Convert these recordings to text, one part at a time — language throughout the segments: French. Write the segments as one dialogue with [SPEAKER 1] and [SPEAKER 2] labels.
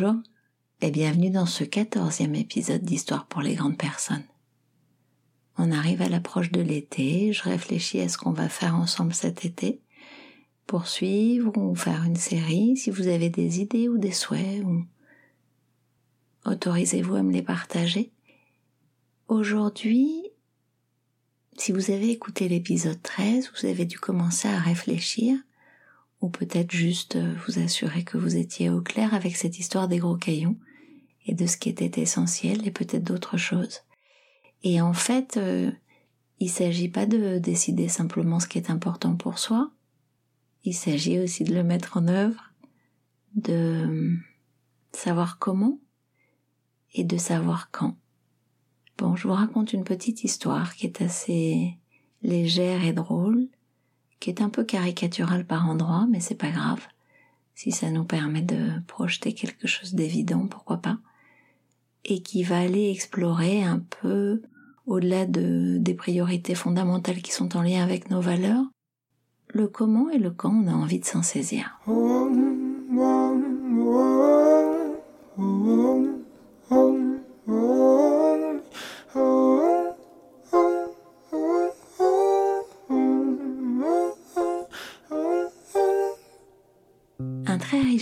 [SPEAKER 1] Bonjour et bienvenue dans ce quatorzième épisode d'Histoire pour les grandes personnes. On arrive à l'approche de l'été, je réfléchis à ce qu'on va faire ensemble cet été, poursuivre ou faire une série, si vous avez des idées ou des souhaits, ou autorisez-vous à me les partager. Aujourd'hui, si vous avez écouté l'épisode 13, vous avez dû commencer à réfléchir ou peut-être juste euh, vous assurer que vous étiez au clair avec cette histoire des gros cailloux et de ce qui était essentiel et peut-être d'autres choses. Et en fait, euh, il s'agit pas de décider simplement ce qui est important pour soi, il s'agit aussi de le mettre en œuvre, de savoir comment et de savoir quand. Bon, je vous raconte une petite histoire qui est assez légère et drôle qui est un peu caricatural par endroits, mais c'est pas grave. Si ça nous permet de projeter quelque chose d'évident, pourquoi pas. Et qui va aller explorer un peu au-delà de, des priorités fondamentales qui sont en lien avec nos valeurs, le comment et le quand on a envie de s'en saisir.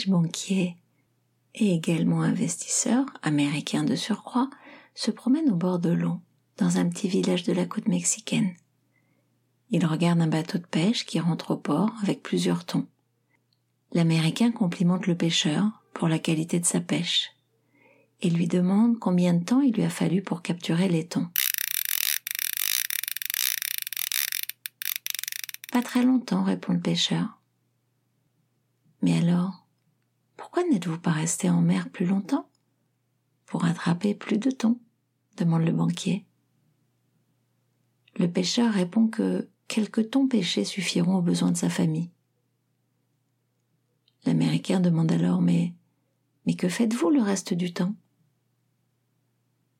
[SPEAKER 1] Banquier et également investisseur, américain de surcroît, se promène au bord de l'eau, dans un petit village de la côte mexicaine. Il regarde un bateau de pêche qui rentre au port avec plusieurs thons. L'Américain complimente le pêcheur pour la qualité de sa pêche et lui demande combien de temps il lui a fallu pour capturer les thons. Pas très longtemps, répond le pêcheur. Mais alors, pourquoi n'êtes-vous pas resté en mer plus longtemps? Pour attraper plus de thon demande le banquier. Le pêcheur répond que quelques thons pêchés suffiront aux besoins de sa famille. L'Américain demande alors Mais mais que faites-vous le reste du temps?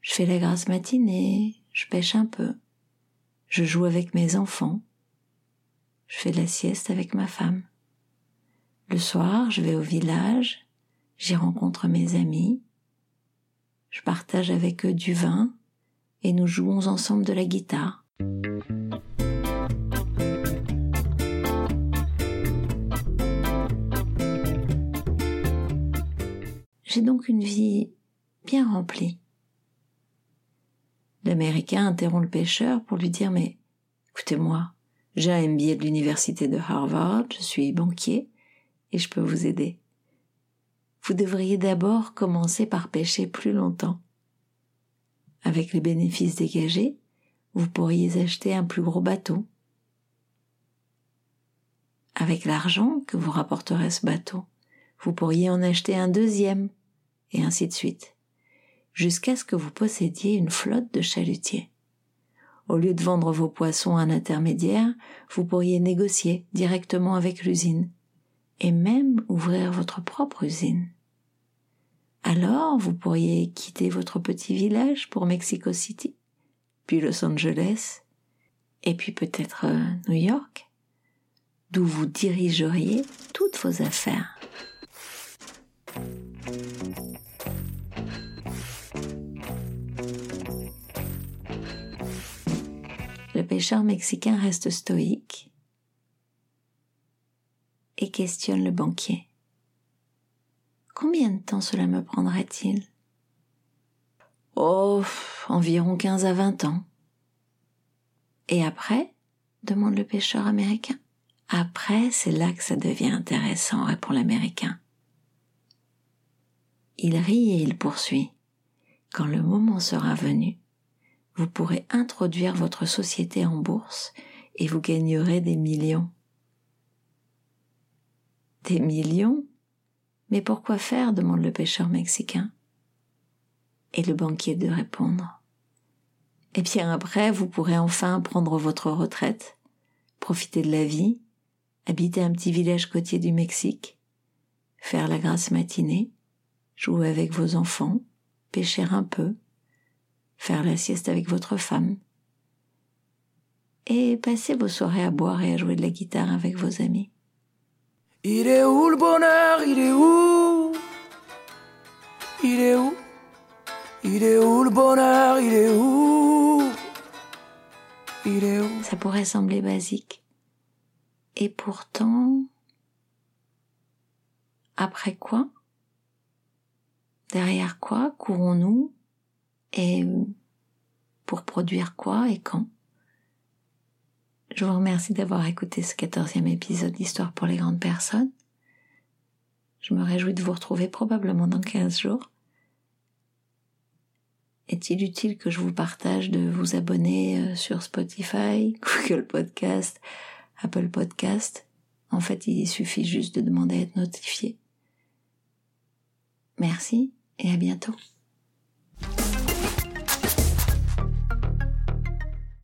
[SPEAKER 1] Je fais la grasse matinée, je pêche un peu, je joue avec mes enfants, je fais la sieste avec ma femme. Le soir, je vais au village, j'y rencontre mes amis, je partage avec eux du vin et nous jouons ensemble de la guitare. J'ai donc une vie bien remplie. L'Américain interrompt le pêcheur pour lui dire Mais écoutez-moi, j'ai un MBA de l'université de Harvard, je suis banquier, je peux vous aider. Vous devriez d'abord commencer par pêcher plus longtemps. Avec les bénéfices dégagés, vous pourriez acheter un plus gros bateau. Avec l'argent que vous rapporterait ce bateau, vous pourriez en acheter un deuxième, et ainsi de suite, jusqu'à ce que vous possédiez une flotte de chalutiers. Au lieu de vendre vos poissons à un intermédiaire, vous pourriez négocier directement avec l'usine et même ouvrir votre propre usine. Alors vous pourriez quitter votre petit village pour Mexico City, puis Los Angeles, et puis peut-être euh, New York, d'où vous dirigeriez toutes vos affaires. Le pêcheur mexicain reste stoïque et questionne le banquier. Combien de temps cela me prendrait-il? Oh, environ quinze à vingt ans. Et après? demande le pêcheur américain. Après, c'est là que ça devient intéressant, répond l'américain. Il rit et il poursuit. Quand le moment sera venu, vous pourrez introduire votre société en bourse et vous gagnerez des millions. Des millions Mais pourquoi faire demande le pêcheur mexicain. Et le banquier de répondre. Et bien après, vous pourrez enfin prendre votre retraite, profiter de la vie, habiter un petit village côtier du Mexique, faire la grasse matinée, jouer avec vos enfants, pêcher un peu, faire la sieste avec votre femme, et passer vos soirées à boire et à jouer de la guitare avec vos amis. Il est où le bonheur? Il est où?
[SPEAKER 2] Il est où? Il est où le bonheur? Il est où? Il est où?
[SPEAKER 1] Ça pourrait sembler basique. Et pourtant, après quoi? Derrière quoi courons-nous? Et pour produire quoi et quand? Je vous remercie d'avoir écouté ce quatorzième épisode d'Histoire pour les grandes personnes. Je me réjouis de vous retrouver probablement dans 15 jours. Est-il utile que je vous partage de vous abonner euh, sur Spotify, Google Podcast, Apple Podcast? En fait, il suffit juste de demander à être notifié. Merci et à bientôt.